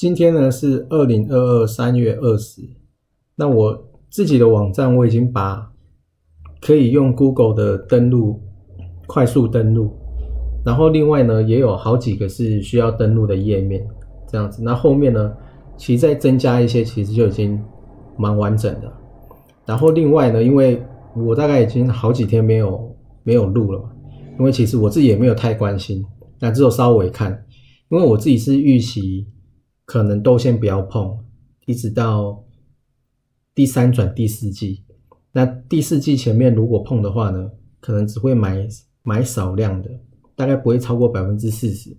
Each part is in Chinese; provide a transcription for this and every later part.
今天呢是二零二二三月二十，那我自己的网站我已经把可以用 Google 的登录快速登录，然后另外呢也有好几个是需要登录的页面，这样子。那后面呢，其实再增加一些，其实就已经蛮完整的。然后另外呢，因为我大概已经好几天没有没有录了嘛，因为其实我自己也没有太关心，那只有稍微看，因为我自己是预期。可能都先不要碰，一直到第三转第四季。那第四季前面如果碰的话呢，可能只会买买少量的，大概不会超过百分之四十，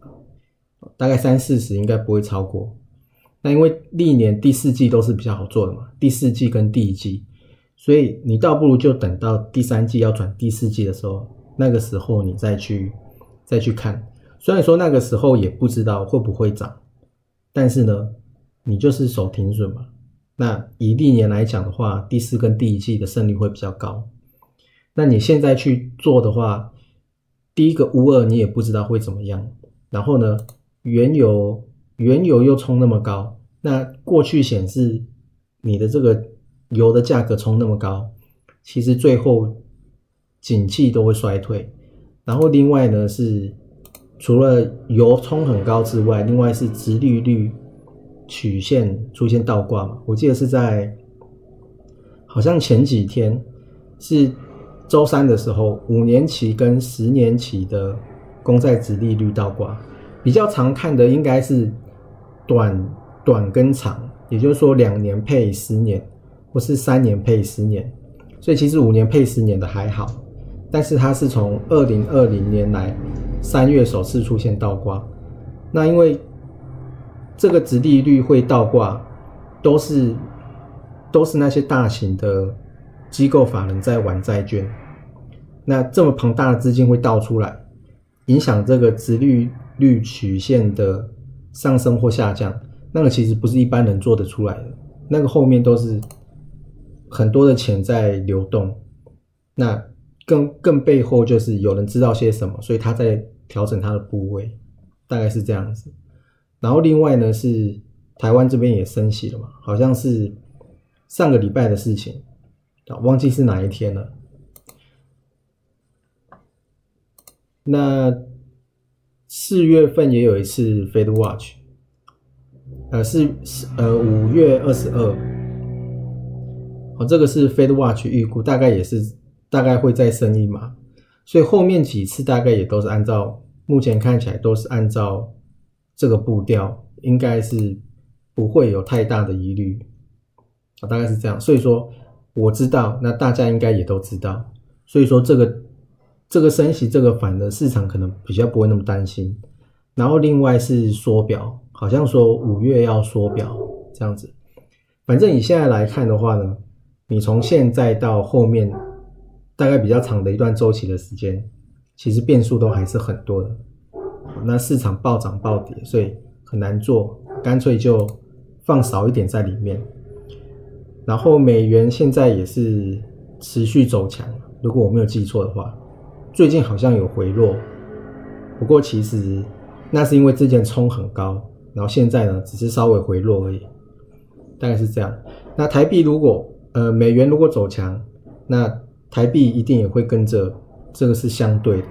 大概三四十应该不会超过。那因为历年第四季都是比较好做的嘛，第四季跟第一季，所以你倒不如就等到第三季要转第四季的时候，那个时候你再去再去看。虽然说那个时候也不知道会不会涨。但是呢，你就是守停损嘛。那以历年来讲的话，第四跟第一季的胜率会比较高。那你现在去做的话，第一个乌二你也不知道会怎么样。然后呢，原油原油又冲那么高，那过去显示你的这个油的价格冲那么高，其实最后景气都会衰退。然后另外呢是。除了油冲很高之外，另外是直利率曲线出现倒挂嘛？我记得是在好像前几天是周三的时候，五年期跟十年期的公债直利率倒挂。比较常看的应该是短短跟长，也就是说两年配十年，或是三年配十年。所以其实五年配十年的还好。但是它是从二零二零年来三月首次出现倒挂，那因为这个值利率会倒挂，都是都是那些大型的机构法人在玩债券，那这么庞大的资金会倒出来，影响这个值利率曲线的上升或下降，那个其实不是一般人做得出来的，那个后面都是很多的钱在流动，那。更更背后就是有人知道些什么，所以他在调整他的部位，大概是这样子。然后另外呢是台湾这边也升息了嘛，好像是上个礼拜的事情啊，忘记是哪一天了。那四月份也有一次 Fed Watch，呃是是呃五月二十二，哦这个是 Fed Watch 预估，大概也是。大概会再升一码，所以后面几次大概也都是按照目前看起来都是按照这个步调，应该是不会有太大的疑虑啊，大概是这样。所以说我知道，那大家应该也都知道，所以说这个这个升息这个反的市场可能比较不会那么担心。然后另外是缩表，好像说五月要缩表这样子。反正你现在来看的话呢，你从现在到后面。大概比较长的一段周期的时间，其实变数都还是很多的。那市场暴涨暴跌，所以很难做，干脆就放少一点在里面。然后美元现在也是持续走强，如果我没有记错的话，最近好像有回落。不过其实那是因为之前冲很高，然后现在呢只是稍微回落而已，大概是这样。那台币如果呃美元如果走强，那台币一定也会跟着，这个是相对的。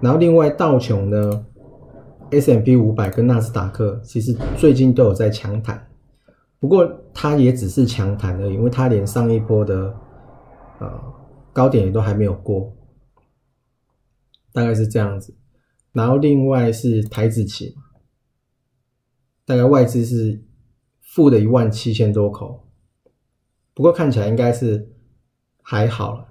然后另外道琼呢，S M P 五百跟纳斯达克其实最近都有在强弹，不过它也只是强弹而已，因为它连上一波的呃高点也都还没有过，大概是这样子。然后另外是台子期，大概外资是负的一万七千多口，不过看起来应该是还好了。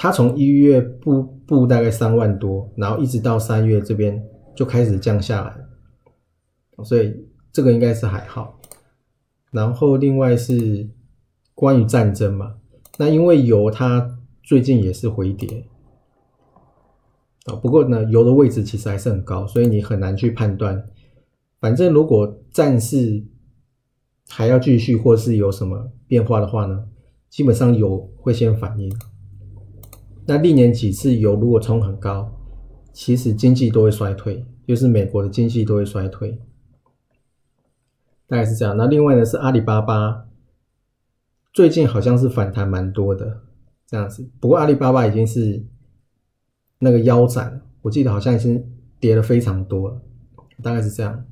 它从一月布布大概三万多，然后一直到三月这边就开始降下来，所以这个应该是还好。然后另外是关于战争嘛，那因为油它最近也是回跌啊，不过呢油的位置其实还是很高，所以你很难去判断。反正如果战事还要继续，或是有什么变化的话呢，基本上油会先反应。那历年几次油如果冲很高，其实经济都会衰退，就是美国的经济都会衰退。大概是这样。那另外呢是阿里巴巴，最近好像是反弹蛮多的这样子。不过阿里巴巴已经是那个腰斩，我记得好像已经跌了非常多了，大概是这样。